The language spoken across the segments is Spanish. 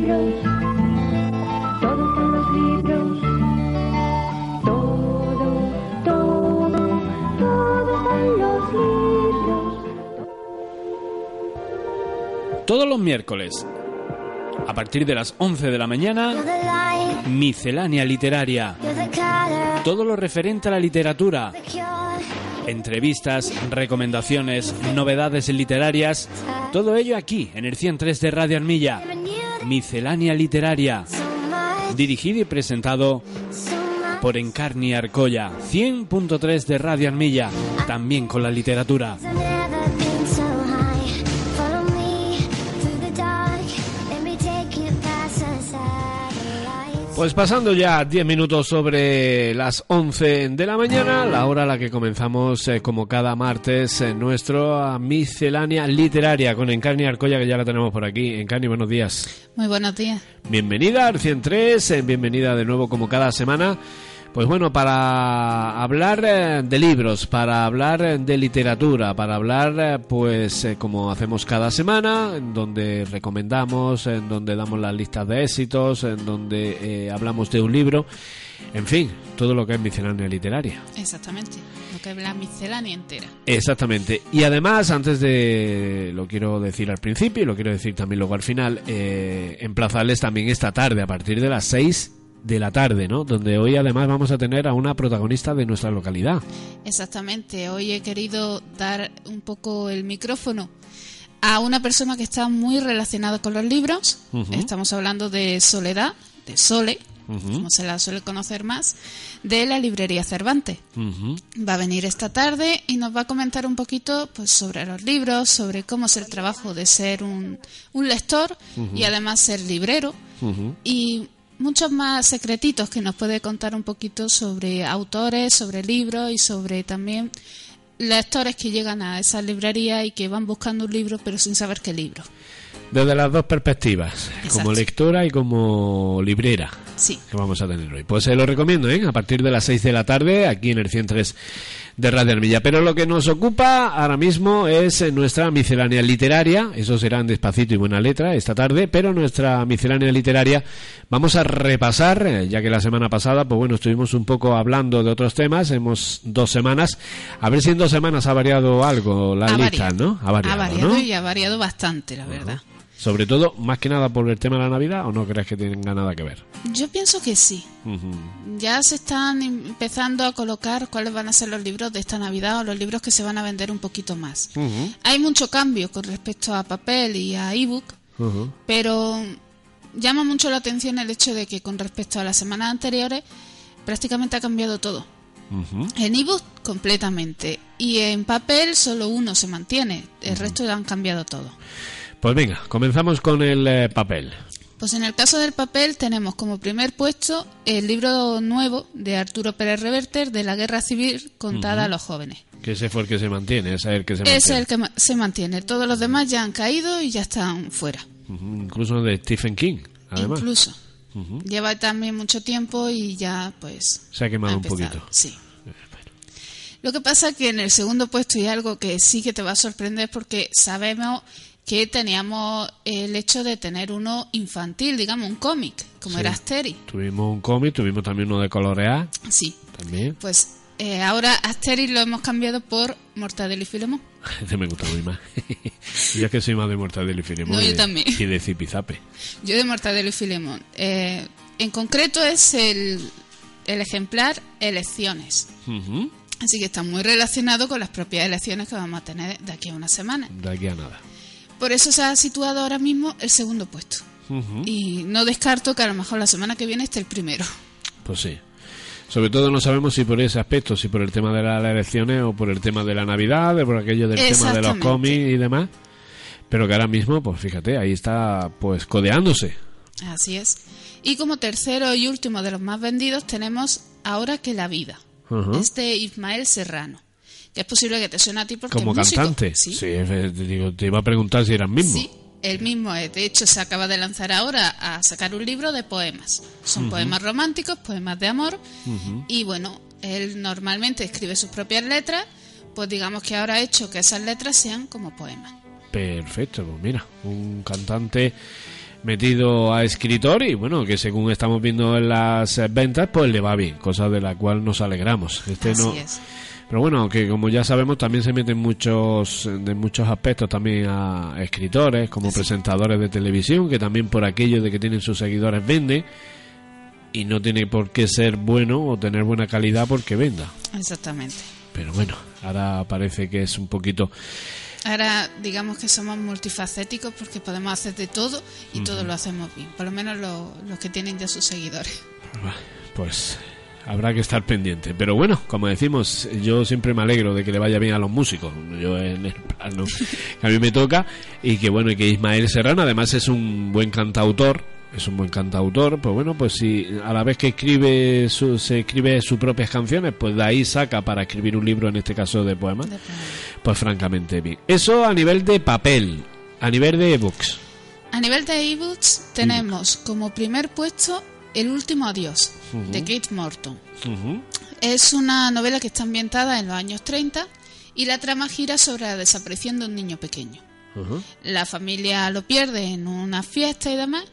Libros. Todo está en los libros. Todo, todo, en los libros. Todos los miércoles, a partir de las 11 de la mañana, miscelánea literaria. Todo lo referente a la literatura. Entrevistas, recomendaciones, novedades literarias. Todo ello aquí, en el 103 de Radio Armilla. Miscelánea literaria. Dirigido y presentado por Encarni Arcoya. 100.3 de Radio Armilla. También con la literatura. Pues pasando ya 10 minutos sobre las 11 de la mañana, la hora a la que comenzamos eh, como cada martes en nuestra miscelánea literaria con Encarni Arcoya que ya la tenemos por aquí. Encarni, buenos días. Muy buenos días. Bienvenida al 103, eh, bienvenida de nuevo como cada semana. Pues bueno, para hablar eh, de libros, para hablar eh, de literatura, para hablar, eh, pues como hacemos cada semana, en donde recomendamos, en donde damos las listas de éxitos, en donde eh, hablamos de un libro, en fin, todo lo que es miscelánea literaria. Exactamente. Lo que es la miscelánea entera. Exactamente. Y además, antes de, lo quiero decir al principio y lo quiero decir también luego al final, eh, emplazarles también esta tarde a partir de las 6 de la tarde, ¿no? Donde hoy además vamos a tener a una protagonista de nuestra localidad. Exactamente. Hoy he querido dar un poco el micrófono a una persona que está muy relacionada con los libros. Estamos hablando de Soledad, de Sole, Ujú. como se la suele conocer más, de la librería Cervantes. Va a venir esta tarde y nos va a comentar un poquito pues, sobre los libros, sobre cómo es el trabajo de ser un, un lector y además ser librero y muchos más secretitos que nos puede contar un poquito sobre autores, sobre libros y sobre también lectores que llegan a esa librería y que van buscando un libro pero sin saber qué libro. Desde las dos perspectivas, Exacto. como lectora y como librera. Sí. que vamos a tener hoy. Pues se lo recomiendo, ¿eh? A partir de las 6 de la tarde, aquí en el 103 de Radio Armilla. Pero lo que nos ocupa ahora mismo es eh, nuestra miscelánea literaria. Eso será en despacito y buena letra esta tarde. Pero nuestra miscelánea literaria vamos a repasar, eh, ya que la semana pasada, pues bueno, estuvimos un poco hablando de otros temas. Hemos dos semanas. A ver si en dos semanas ha variado algo la Ha lista, variado. ¿no? Ha variado, Ha variado ¿no? y ha variado bastante, la verdad. Sobre todo, más que nada por el tema de la Navidad, ¿o no crees que tenga nada que ver? Yo pienso que sí. Ya se están empezando a colocar cuáles van a ser los libros de esta Navidad o los libros que se van a vender un poquito más. Hay mucho cambio con respecto a papel y a ebook, pero llama mucho la atención el hecho de que con respecto a las semanas anteriores prácticamente ha cambiado todo. En ebook completamente y en papel solo uno se mantiene, el resto han cambiado todo. Pues venga, comenzamos con el eh, papel. Pues en el caso del papel tenemos como primer puesto el libro nuevo de Arturo Pérez Reverter de la Guerra Civil contada a los jóvenes. Que ese fue el que se mantiene, ese es el que se mantiene. Es el que se mantiene. Todos los demás ya han caído y ya están fuera. Ujú, Incluso de Stephen King, además. Incluso. Lleva también mucho tiempo y ya pues... Se ha quemado ha un poquito. Sí. Lo que pasa que en el segundo puesto y algo que sí que te va a sorprender porque sabemos que teníamos el hecho de tener uno infantil, digamos, un cómic, como Sí. era Asterix. Tuvimos un cómic, tuvimos también uno de colorear, Sí. también. Pues eh, ahora Asterix lo hemos cambiado por Mortadelo y Filemón. Ese me gusta muy más. yo es que soy más de Mortadelo y Filemón. No, yo de- también. Y de Zipizape. Yo de Mortadelo y Filemón. Eh, en concreto es el, el ejemplar Elecciones. Así que está muy relacionado con las propias elecciones que vamos a tener de aquí a una semana. De aquí a nada. Por eso se ha situado ahora mismo el segundo puesto. Y no descarto que a lo mejor la semana que viene esté el primero. Pues sí. Sobre todo no sabemos si por ese aspecto, si por el tema de las elecciones o por el tema de la Navidad, o por aquello del tema de los cómics y demás. Pero que ahora mismo, pues fíjate, ahí está pues codeándose. Así es. Y como tercero y último de los más vendidos tenemos Ahora que la vida. Es de Ismael Serrano. Que es posible que te suene a ti porque Como es músico. cantante. Sí, eh, te, digo, te iba a preguntar si era el mismo. Sí, el mismo es. De hecho, se acaba de lanzar ahora a sacar un libro de poemas. Son poemas románticos, poemas de amor. Y bueno, él normalmente escribe sus propias letras. Pues digamos que ahora ha hecho que esas letras sean como poemas. Perfecto, pues mira, un cantante metido a escritor y bueno, que según estamos viendo en las eh, ventas, pues le va bien, cosa de la cual nos alegramos. Este Así no, es. Pero bueno, que como ya sabemos también se meten muchos de muchos aspectos también a escritores, como presentadores de televisión, que también por aquello de que tienen sus seguidores vende y no tiene por qué ser bueno o tener buena calidad porque venda. Exactamente. Pero bueno, ahora parece que es un poquito Ahora digamos que somos multifacéticos porque podemos hacer de todo y todo lo hacemos bien. Por lo menos lo- los que tienen ya sus seguidores. pues habrá que estar pendiente. Pero bueno, como decimos, yo siempre me alegro de que le vaya bien a los músicos. Yo en el plano que a mí me toca. Y que bueno, y que Ismael Serrano además es un buen cantautor. Es un buen cantautor, pues bueno, pues si a la vez que escribe su, se escribe sus propias canciones, pues de ahí saca para escribir un libro, en este caso de poemas, pues francamente bien. Eso a nivel de papel, a nivel de ebooks. A nivel de ebooks tenemos como primer puesto El último adiós de Kate Morton. Es una novela que está ambientada en los años 30 y la trama gira sobre la desaparición de un niño pequeño. La familia lo pierde en una fiesta y demás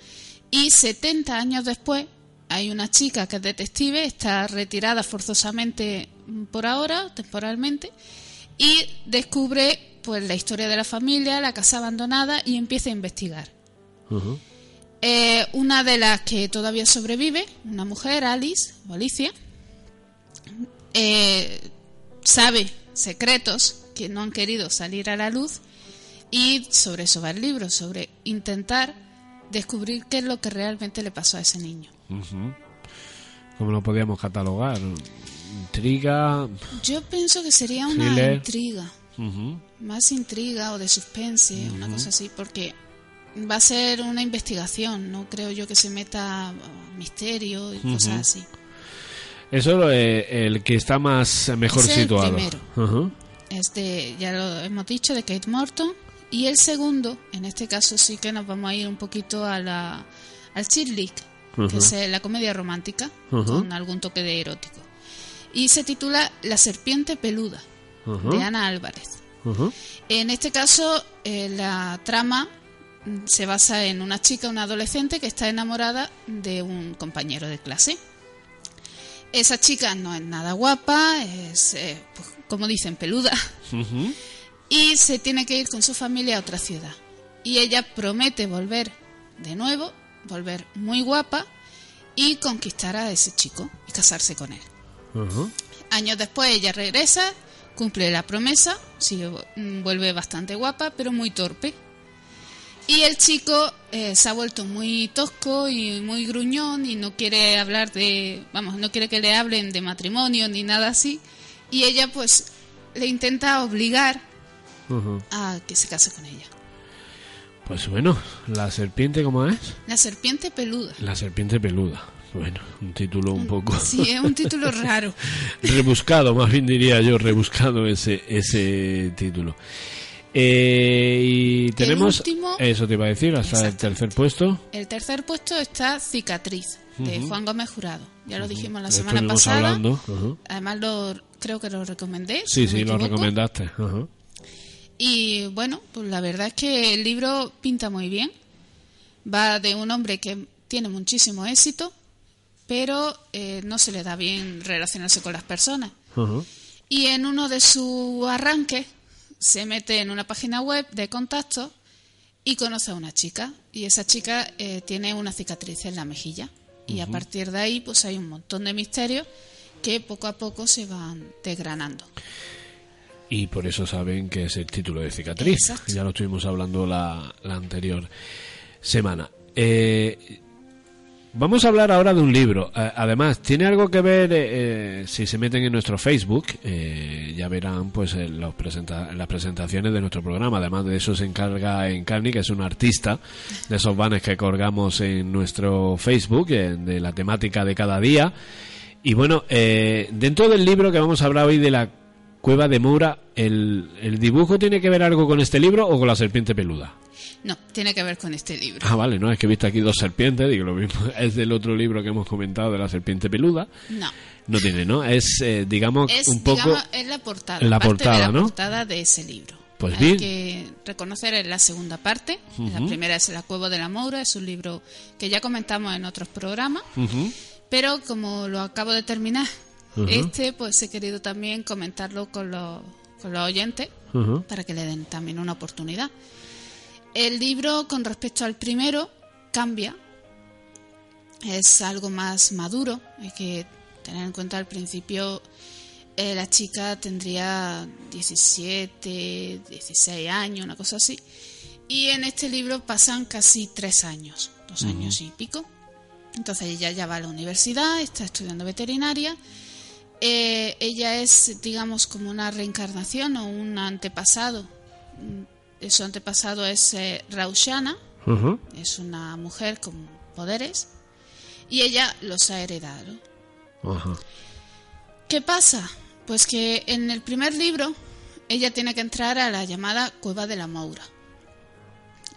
y 70 años después hay una chica que es detective, está retirada forzosamente por ahora, temporalmente, y descubre pues la historia de la familia, la casa abandonada y empieza a investigar. Eh, una de las que todavía sobrevive, una mujer, Alice, o Alicia, eh, sabe secretos que no han querido salir a la luz y sobre eso va el libro, sobre intentar descubrir qué es lo que realmente le pasó a ese niño. Ujú. ¿Cómo lo podíamos catalogar? Intriga. Yo pienso que sería una Thriller. intriga, más intriga o de suspense, una cosa así, porque va a ser una investigación, no creo yo que se meta misterio y cosas así. Eso es el que está más mejor Ese es el situado. primero. Este, ya lo hemos dicho, de Kate Morton. Y el segundo, en este caso sí que nos vamos a ir un poquito a la, al chick lit, que es eh, la comedia romántica, con algún toque de erótico. Y se titula La serpiente peluda, de Ana Álvarez. En este caso, eh, la trama se basa en una chica, una adolescente, que está enamorada de un compañero de clase. Esa chica no es nada guapa, es, eh, pues, como dicen, peluda, y se tiene que ir con su familia a otra ciudad. Y ella promete volver de nuevo, volver muy guapa y conquistar a ese chico y casarse con él. Años después ella regresa, cumple la promesa, sí, mm, vuelve bastante guapa, pero muy torpe. Y el chico eh, se ha vuelto muy tosco y muy gruñón y no quiere hablar de, vamos, no quiere que le hablen de matrimonio ni nada así. Y ella pues le intenta obligar a que se case con ella. Pues bueno, la serpiente, ¿cómo es? La serpiente peluda. La serpiente peluda. Bueno, un título un poco Sí, es un título raro. rebuscado, más bien diría yo, rebuscado ese, ese título. Eh, y tenemos, último- eso te iba a decir, hasta el tercer puesto. El tercer puesto está Cicatriz, de. Juan Gómez Jurado. Ya lo dijimos la semana estuvimos pasada. hablando. Ujú. Además, lo, creo que lo recomendé. Sí, sí, lo recomendaste. Y bueno, pues la verdad es que el libro pinta muy bien. Va de un hombre que tiene muchísimo éxito, pero eh, no se le da bien relacionarse con las personas. Y en uno de sus arranques se mete en una página web de contacto y conoce a una chica. Y esa chica eh, tiene una cicatriz en la mejilla. Y a partir de ahí, pues hay un montón de misterios que poco a poco se van desgranando. Y por eso saben que es el título de cicatriz. Exacto. Ya lo estuvimos hablando la, la anterior semana. Eh, Vamos a hablar ahora de un libro. Eh, además, tiene algo que ver, eh, eh, si se meten en nuestro Facebook, ya verán pues los presenta- en las presentaciones de nuestro programa. Además de eso se encarga Encarni, que es un artista de esos banners que colgamos en nuestro Facebook, de la temática de cada día. Y bueno, dentro del libro que vamos a hablar hoy de la cueva de Moura, el, ¿el dibujo tiene que ver algo con este libro o con la serpiente peluda? No, tiene que ver con este libro. Ah, vale, no, es que he visto aquí dos serpientes, digo lo mismo, es del otro libro que hemos comentado de la serpiente peluda. No. No tiene, ¿no? Es, eh, digamos, Es, un poco... digamos, es la portada. la parte portada, de la ¿no? portada de ese libro. Pues Hay bien. que reconocer en la segunda parte. La primera es La Cueva de la Moura, es un libro que ya comentamos en otros programas. Pero como lo acabo de terminar, Este pues he querido también comentarlo con los, con los oyentes para que le den también una oportunidad. El libro con respecto al primero cambia, es algo más maduro, hay que tener en cuenta al principio eh, la chica tendría 17, 16 años, una cosa así, y en este libro pasan casi tres años, dos años y pico. Entonces ella ya va a la universidad, está estudiando veterinaria. Eh, ella es, digamos, como una reencarnación o un antepasado. Mm, Su antepasado es eh, Raushana, es una mujer con poderes, y ella los ha heredado. ¿Qué pasa? Pues que en el primer libro ella tiene que entrar a la llamada Cueva de la Moura.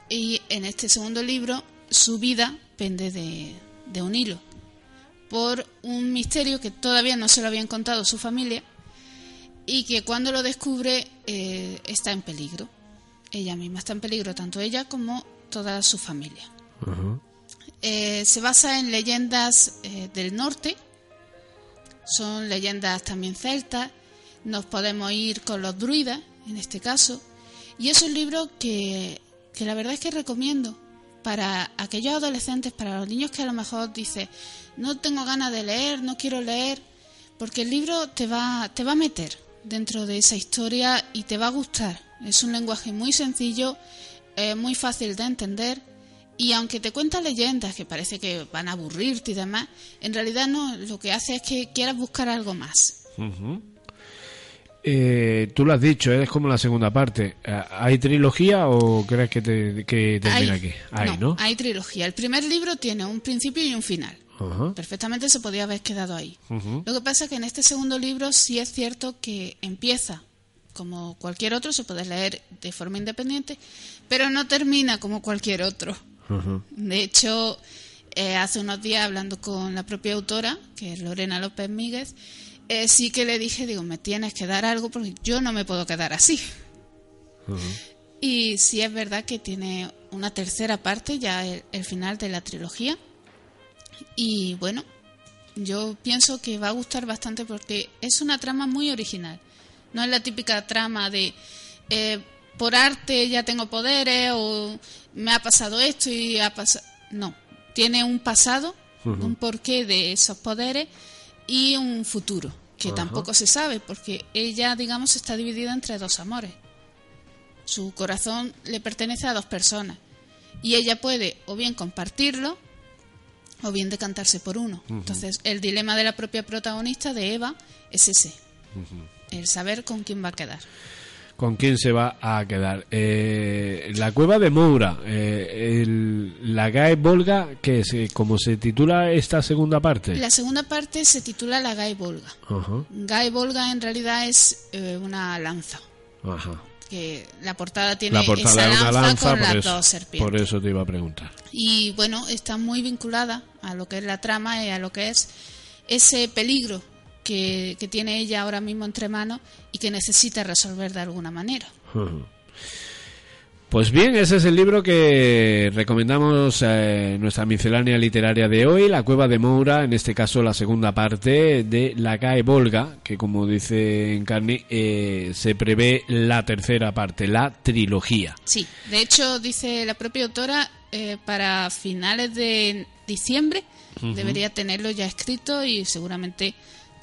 Y en este segundo libro su vida pende de, de un hilo. Por un misterio que todavía no se lo habían contado su familia y que cuando lo descubre eh, está en peligro. Ella misma está en peligro, tanto ella como toda su familia. Eh, se basa en leyendas eh, del norte, son leyendas también celtas, nos podemos ir con los druidas, en este caso, y es un libro que, que la verdad es que recomiendo para aquellos adolescentes, para los niños que a lo mejor dicen, no tengo ganas de leer, no quiero leer, porque el libro te va, te va a meter dentro de esa historia y te va a gustar. Es un lenguaje muy sencillo, eh, muy fácil de entender y aunque te cuenta leyendas que parece que van a aburrirte y demás, en realidad no, lo que hace es que quieras buscar algo más. Eh, tú lo has dicho, es como la segunda parte. Eh, ¿Hay trilogía o crees que, te, que termina Hay- aquí? Hay, ¿no? Hay trilogía. El primer libro tiene un principio y un final. Perfectamente se podía haber quedado ahí. Ujú. Lo que pasa es que en este segundo libro sí es cierto que empieza como cualquier otro, se puede leer de forma independiente, pero no termina como cualquier otro. De hecho, eh, hace unos días hablando con la propia autora, que es Lorena López Míguez, eh, sí que le dije, digo, me tienes que dar algo porque yo no me puedo quedar así. Y sí es verdad que tiene una tercera parte, ya el, el final de la trilogía. Y bueno, yo pienso que va a gustar bastante porque es una trama muy original. No es la típica trama de eh, por arte ya tengo poderes o me ha pasado esto y ha pasado. No, tiene un pasado, un porqué de esos poderes y un futuro que tampoco se sabe porque ella, digamos, está dividida entre dos amores. Su corazón le pertenece a dos personas y ella puede o bien compartirlo o bien decantarse por uno. Entonces, el dilema de la propia protagonista, de Eva, es ese. El saber con quién va a quedar. ¿Con quién se va a quedar? Eh, la cueva de Moura, eh, el- la Gae Volga, que es, como se titula esta segunda parte. La segunda parte se titula La Gai Volga. Ajá, Gai Volga en realidad es eh, una lanza. ajá. Que la portada tiene La portada esa es una lanza, lanza, con las eso, dos serpientes. por eso te iba a preguntar. Y bueno, está muy vinculada a lo que es la trama y a lo que es ese peligro que, que tiene ella ahora mismo entre manos y que necesita resolver de alguna manera. Pues bien, ese es el libro que recomendamos eh, nuestra miscelánea literaria de hoy, La Cueva de Moura, en este caso la segunda parte de La Gae Volga, que como dice Encarni, eh, se prevé la tercera parte, la trilogía. Sí, de hecho, dice la propia autora, eh, para finales de diciembre debería tenerlo ya escrito y seguramente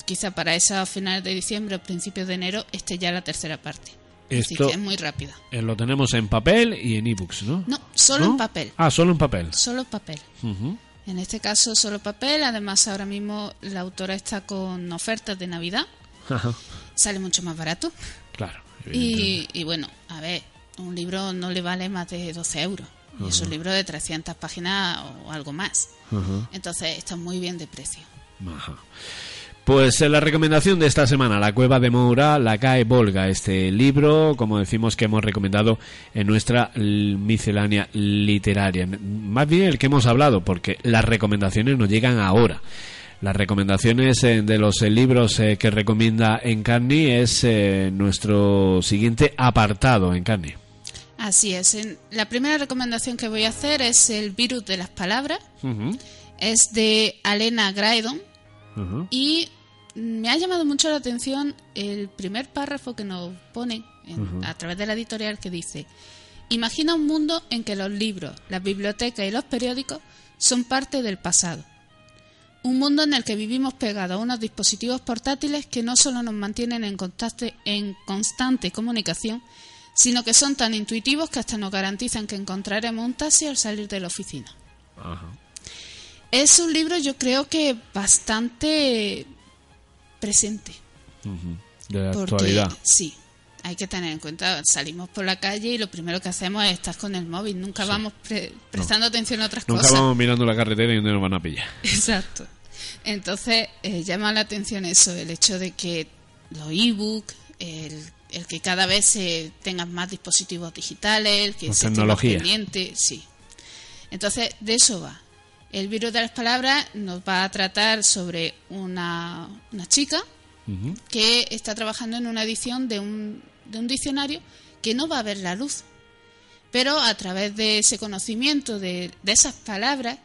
quizá para esos finales de diciembre o principios de enero esté ya la tercera parte. Así Esto que es muy rápida. eh, lo tenemos en papel y en ebooks, ¿no? No, solo ¿No? en papel. Ah, solo en papel. Solo en papel. En este caso solo papel, además ahora mismo la autora está con ofertas de Navidad. Sale mucho más barato. Claro. Y, y, bueno, a ver, un libro no le vale más de 12 euros. Y es un libro de 300 páginas o algo más. Entonces está muy bien de precio. Pues la recomendación de esta semana, La Cueva de Moura, La Cae Volga, este libro, como decimos que hemos recomendado en nuestra miscelánea literaria. Más bien el que hemos hablado, porque las recomendaciones nos llegan ahora. Las recomendaciones eh, de los eh, libros eh, que recomienda Encarni es nuestro siguiente apartado, Encarni. Así es. La primera recomendación que voy a hacer es El virus de las palabras. Es de Alena Graydon. Y me ha llamado mucho la atención el primer párrafo que nos pone a través de la editorial que dice, imagina un mundo en que los libros, las bibliotecas y los periódicos son parte del pasado. Un mundo en el que vivimos pegados a unos dispositivos portátiles que no solo nos mantienen en, en constante comunicación, sino que son tan intuitivos que hasta nos garantizan que encontraremos un taxi al salir de la oficina. Es un libro yo creo que bastante presente. De la actualidad. Sí, hay que tener en cuenta, salimos por la calle y lo primero que hacemos es estar con el móvil, nunca vamos prestando atención a otras cosas. Nunca vamos mirando la carretera y donde nos van a pillar. Exacto. Entonces, eh, llama la atención eso, el hecho de que los e-books, el el que cada vez se tengan más dispositivos digitales, el que se tecnología. pendiente, sí. Entonces, de eso va. El virus de las palabras nos va a tratar sobre una, una chica que está trabajando en una edición de un, de un diccionario que no va a ver la luz. Pero a través de ese conocimiento de, de esas palabras,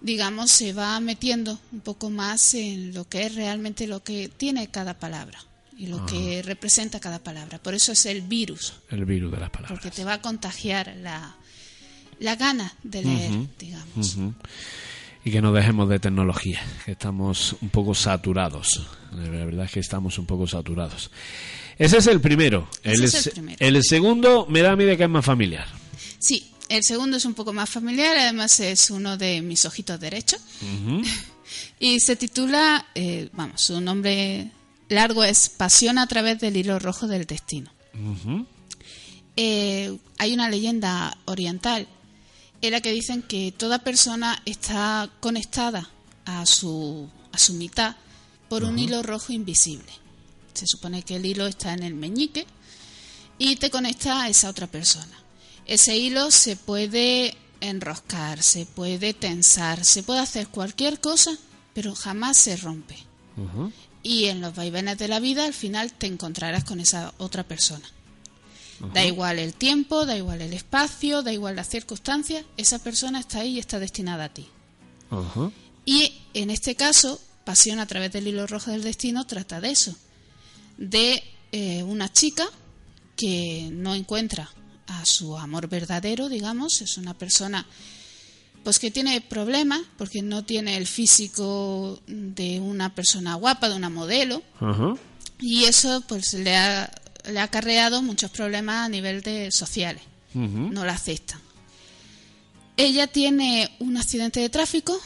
digamos, se va metiendo un poco más en lo que es realmente lo que tiene cada palabra y lo que representa cada palabra. Por eso es el virus. El virus de las palabras. Porque te va a contagiar la, la gana de leer, digamos. Y que no dejemos de tecnología, que estamos un poco saturados. La verdad es que estamos un poco saturados. Ese es el primero. el, es el, primero. el segundo me da a mí de que es más familiar. Sí, el segundo es un poco más familiar, además es uno de mis ojitos derechos. y se titula, eh, vamos, su nombre largo es Pasión a través del hilo rojo del destino. Eh, hay una leyenda oriental en la que dicen que toda persona está conectada a su, a su mitad por un hilo rojo invisible. Se supone que el hilo está en el meñique y te conecta a esa otra persona. Ese hilo se puede enroscar, se puede tensar, se puede hacer cualquier cosa, pero jamás se rompe y en los vaivenes de la vida al final te encontrarás con esa otra persona. Da igual el tiempo, da igual el espacio, da igual las circunstancias, esa persona está ahí y está destinada a ti. Y en este caso, Pasión a través del hilo rojo del destino trata de eso, de eh, una chica que no encuentra a su amor verdadero, digamos, es una persona pues que tiene problemas porque no tiene el físico de una persona guapa, de una modelo. Y eso pues le ha, le ha acarreado muchos problemas a nivel de sociales. No la aceptan. Ella tiene un accidente de tráfico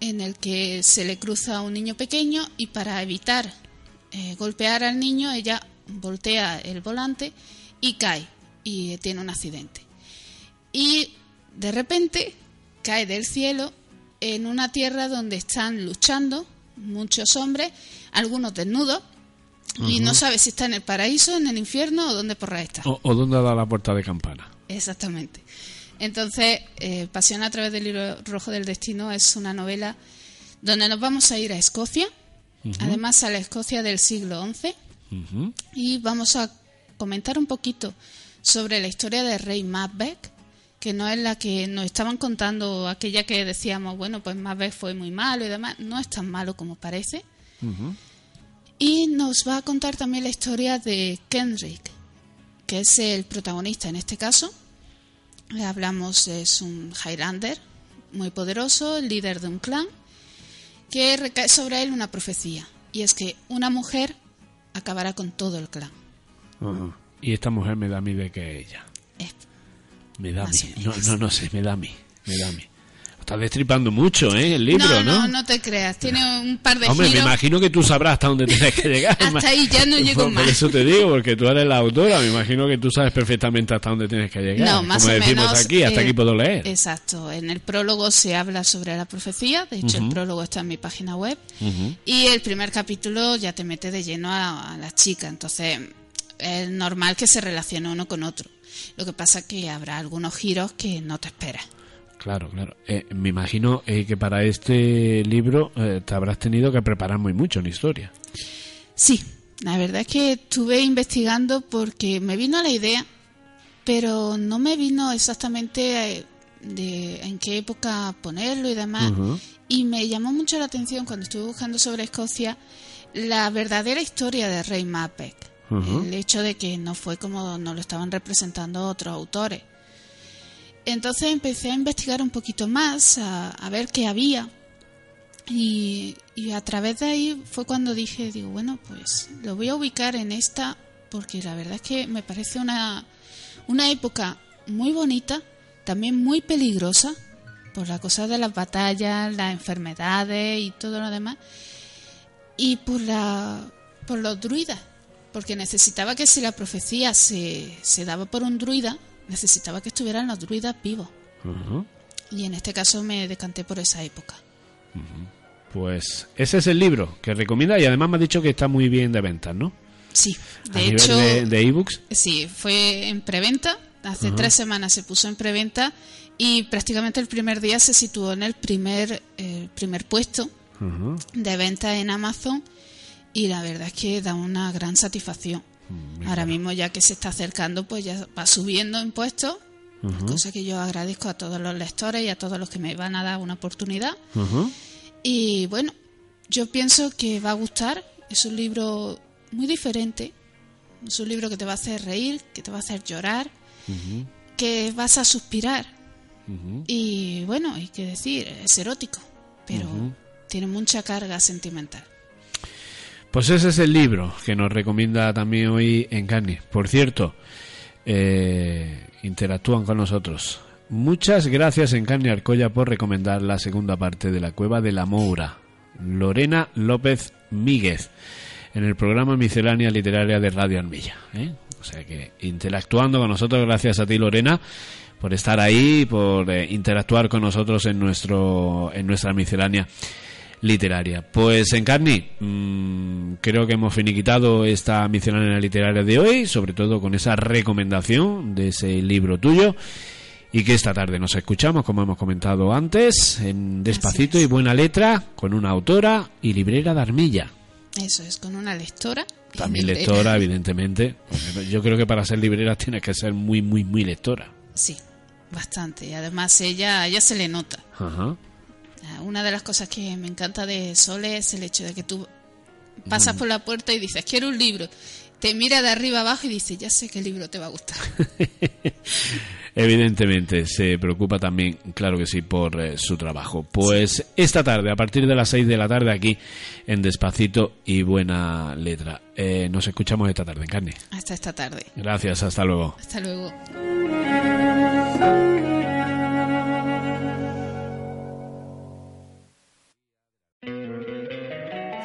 en el que se le cruza un niño pequeño y para evitar eh, golpear al niño ella voltea el volante y cae y tiene un accidente. Y de repente cae del cielo en una tierra donde están luchando muchos hombres, algunos desnudos, y no sabe si está en el paraíso, en el infierno o dónde porra está. O, o dónde da la puerta de campana. Exactamente. Entonces, eh, Pasión a través del libro rojo del destino es una novela donde nos vamos a ir a Escocia, además a la Escocia del siglo XI, y vamos a comentar un poquito sobre la historia del rey Macbeth, que no es la que nos estaban contando, aquella que decíamos, bueno, pues vez fue muy malo y demás, no es tan malo como parece. Y nos va a contar también la historia de Kenrick, que es el protagonista en este caso. Hablamos, es un Highlander muy poderoso, el líder de un clan, que recae sobre él una profecía, y es que una mujer acabará con todo el clan. Y esta mujer me da a mí de que ella. Me da a mí. No, no, no sé, me da a mí. Me da a mí. Estás destripando mucho, ¿eh? El libro, ¿no? No, no, te creas. Tiene un par de Hombre, giros. me imagino que tú sabrás hasta dónde tienes que llegar. Hasta ahí ya no llego por, más. Por eso te digo, porque tú eres la autora. Me imagino que tú sabes perfectamente hasta dónde tienes que llegar. No, más Como o decimos menos. aquí, hasta eh, aquí puedo leer. Exacto. En el prólogo se habla sobre la profecía. De hecho, el prólogo está en mi página web. Y el primer capítulo ya te mete de lleno a, a la chica. Entonces, es normal que se relacione uno con otro. Lo que pasa que habrá algunos giros que no te esperas. Claro, claro. Eh, me imagino eh, que para este libro eh, te habrás tenido que preparar muy mucho en historia. Sí, la verdad es que estuve investigando porque me vino la idea, pero no me vino exactamente eh, de en qué época ponerlo y demás. Y me llamó mucho la atención cuando estuve buscando sobre Escocia la verdadera historia de Rey Mapek. El hecho de que no fue como nos lo estaban representando otros autores. Entonces empecé a investigar un poquito más, a, ver qué había. Y, y a través de ahí fue cuando dije, digo, bueno, pues lo voy a ubicar en esta, porque la verdad es que me parece una, una época muy bonita, también muy peligrosa, por la cosa de las batallas, las enfermedades y todo lo demás, y por, la, por los druidas, porque necesitaba que si la profecía se, se daba por un druida, necesitaba que estuvieran los druidas vivos. Y en este caso me decanté por esa época. Pues ese es el libro que recomienda y además me ha dicho que está muy bien de ventas, ¿no? Sí, A de nivel hecho, de, de ebooks. sí, fue en preventa. Hace tres semanas se puso en preventa y prácticamente el primer día se situó en el primer, el primer puesto de venta en Amazon y la verdad es que da una gran satisfacción. Mm, Ahora mismo ya que se está acercando, pues ya va subiendo en puestos, cosa que yo agradezco a todos los lectores y a todos los que me van a dar una oportunidad. Y bueno, yo pienso que va a gustar. Es un libro muy diferente. Es un libro que te va a hacer reír, que te va a hacer llorar, que vas a suspirar. Y bueno, hay que decir, es erótico, pero tiene mucha carga sentimental. Pues ese es el libro que nos recomienda también hoy Encarni. Por cierto, eh, interactúan con nosotros. Muchas gracias Encarni Arcoya por recomendar la segunda parte de la Cueva de la Moura. Lorena López Míguez en el programa Miscelánea Literaria de Radio Armilla. ¿eh? O sea que interactuando con nosotros, gracias a ti Lorena por estar ahí, por eh, interactuar con nosotros en nuestro en nuestra miscelánea literaria. Pues Encarni, mmm, creo que hemos finiquitado esta miscelánea literaria de hoy, sobre todo con esa recomendación de ese libro tuyo. Y que esta tarde nos escuchamos, como hemos comentado antes, en Despacito y. Buena Letra, con una autora y librera de Armilla. Eso es, con una lectora. También librera. lectora, evidentemente. Yo creo que para ser librera tienes que ser muy, muy, muy lectora. Sí, bastante. Y además ella, ella se le nota. Ajá. Ah, Una de las cosas que me encanta de Sole es el hecho de que tú pasas por la puerta y dices, quiero un libro. Te mira de arriba abajo y dice, ya sé qué libro te va a gustar. Evidentemente, se preocupa también, claro que sí, por eh, su trabajo. Pues esta tarde, a partir de las 6 de la tarde, aquí en Despacito y Buena Letra. Eh, nos escuchamos esta tarde en carne. Hasta esta tarde. Gracias, hasta luego. Hasta luego.